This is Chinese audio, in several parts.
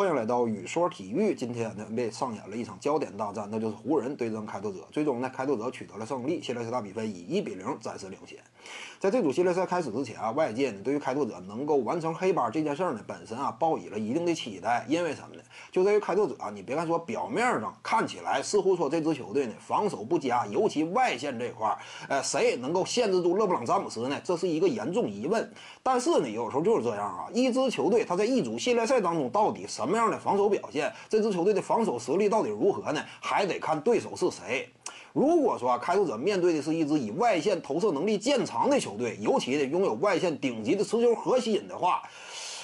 欢迎来到雨说体育。今天呢上演了一场焦点大战，那就是湖人对阵开拓者。最终呢，开拓者取得了胜利，系列赛大比分以一比零暂时领先。在这组系列赛开始之前啊，外界呢对于开拓者能够完成黑八这件事儿呢，本身啊抱以了一定的期待。因为什么呢？就在于开拓者啊，你别看说表面上看起来似乎说这支球队呢防守不佳，尤其外线这块儿，呃，谁也能够限制住勒布朗詹姆斯呢？这是一个严重疑问。但是呢，有时候就是这样啊，一支球队他在一组系列赛当中到底。什么什么样的防守表现？这支球队的防守实力到底如何呢？还得看对手是谁。如果说开拓者面对的是一支以外线投射能力见长的球队，尤其的拥有外线顶级的持球核心的话，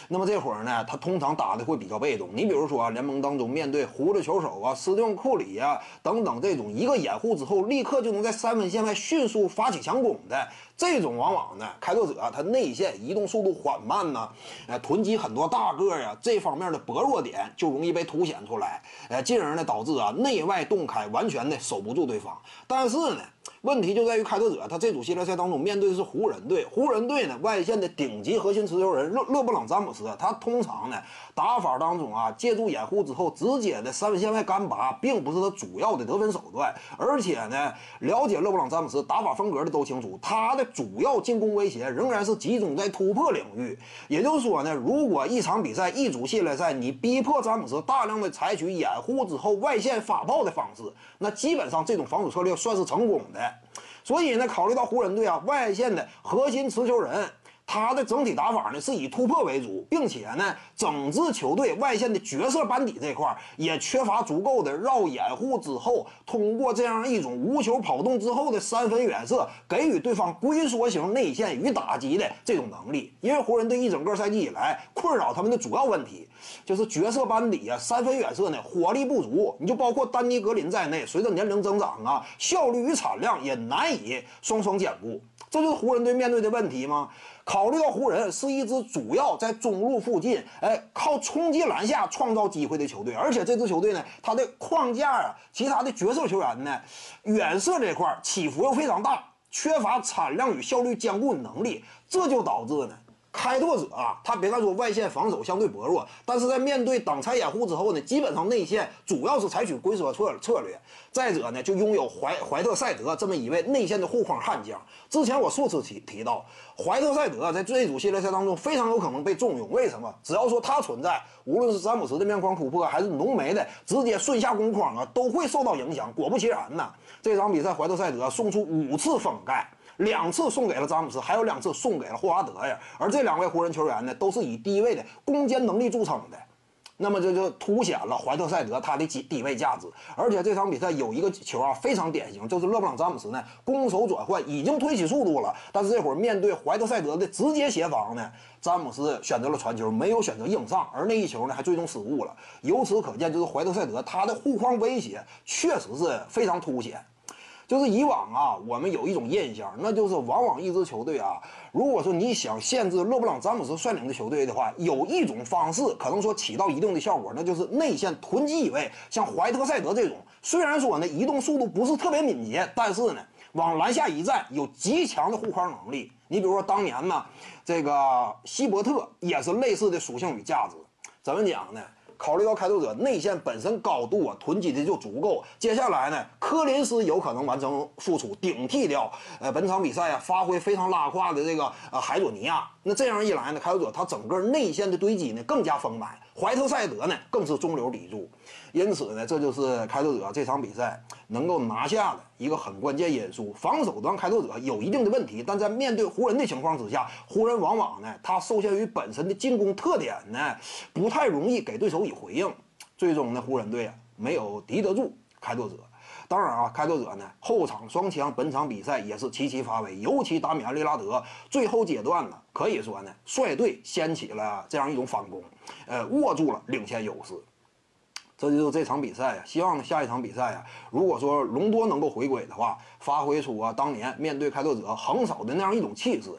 那么这会儿呢，他通常打的会比较被动。你比如说啊，联盟当中面对胡子球手啊、斯蒂芬库里啊等等这种一个掩护之后，立刻就能在三分线外迅速发起强攻的。这种往往呢，开拓者他内线移动速度缓慢呢，呃，囤积很多大个呀，这方面的薄弱点就容易被凸显出来，呃，进而呢导致啊内外洞开，完全的守不住对方。但是呢。问题就在于开拓者，他这组系列赛当中面对的是湖人队。湖人队呢，外线的顶级核心持球人勒勒布朗詹姆斯，他通常呢打法当中啊，借助掩护之后直接的三分线外干拔，并不是他主要的得分手段。而且呢，了解勒布朗詹姆斯打法风格的都清楚，他的主要进攻威胁仍然是集中在突破领域。也就是说呢，如果一场比赛一组系列赛，你逼迫詹姆斯大量的采取掩护之后外线发炮的方式，那基本上这种防守策略算是成功的。所以呢，考虑到湖人队啊外线的核心持球人。他的整体打法呢是以突破为主，并且呢，整支球队外线的角色班底这块也缺乏足够的绕掩护之后，通过这样一种无球跑动之后的三分远射，给予对方龟缩型内线与打击的这种能力。因为湖人队一整个赛季以来困扰他们的主要问题就是角色班底啊三分远射呢火力不足，你就包括丹尼格林在内，随着年龄增长啊，效率与产量也难以双双兼顾。这就是湖人队面对的问题吗？考虑到湖人是一支主要在中路附近，哎，靠冲击篮下创造机会的球队，而且这支球队呢，它的框架啊，其他的角色球员呢，远射这块起伏又非常大，缺乏产量与效率兼顾的能力，这就导致呢。开拓者啊，他别看说外线防守相对薄弱，但是在面对挡拆掩护之后呢，基本上内线主要是采取龟缩策策略。再者呢，就拥有怀怀特塞德这么一位内线的护框悍将。之前我数次提提到，怀特塞德在这组系列赛当中非常有可能被重用。为什么？只要说他存在，无论是詹姆斯的面框突破，还是浓眉的直接顺下攻框啊，都会受到影响。果不其然呢，这场比赛怀特塞德送出五次封盖。两次送给了詹姆斯，还有两次送给了霍华德呀。而这两位湖人球员呢，都是以低位的攻坚能力著称的。那么这就凸显了怀特塞德他的低低位价值。而且这场比赛有一个球啊，非常典型，就是勒布朗詹姆斯呢攻守转换已经推起速度了，但是这会儿面对怀特塞德的直接协防呢，詹姆斯选择了传球，没有选择硬上，而那一球呢还最终失误了。由此可见，就是怀特塞德他的护框威胁确实是非常凸显。就是以往啊，我们有一种印象，那就是往往一支球队啊，如果说你想限制勒布朗詹姆斯率领的球队的话，有一种方式可能说起到一定的效果，那就是内线囤积一位，像怀特赛德这种，虽然说呢移动速度不是特别敏捷，但是呢往篮下一站有极强的护框能力。你比如说当年呢，这个希伯特也是类似的属性与价值，怎么讲呢？考虑到开拓者内线本身高度啊囤积的就足够，接下来呢，科林斯有可能完成复出，顶替掉呃本场比赛啊发挥非常拉胯的这个呃海佐尼亚。那这样一来呢，开拓者他整个内线的堆积呢更加丰满，怀特塞德呢更是中流砥柱，因此呢，这就是开拓者这场比赛能够拿下的一个很关键因素。防守端开拓者有一定的问题，但在面对湖人的情况之下，湖人往往呢他受限于本身的进攻特点呢，不太容易给对手以回应，最终呢湖人队啊没有敌得住开拓者。当然啊，开拓者呢后场双枪，本场比赛也是齐齐发威，尤其达米安·利拉德最后阶段呢，可以说呢率队掀起了这样一种反攻，呃，握住了领先优势。这就是这场比赛呀，希望下一场比赛呀，如果说隆多能够回归的话，发挥出啊当年面对开拓者横扫的那样一种气势，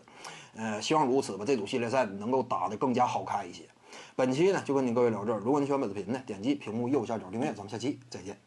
呃，希望如此吧，这组系列赛能够打得更加好看一些。本期呢就跟您各位聊这儿，如果你喜欢本视频呢，点击屏幕右下角订阅，咱们下期再见。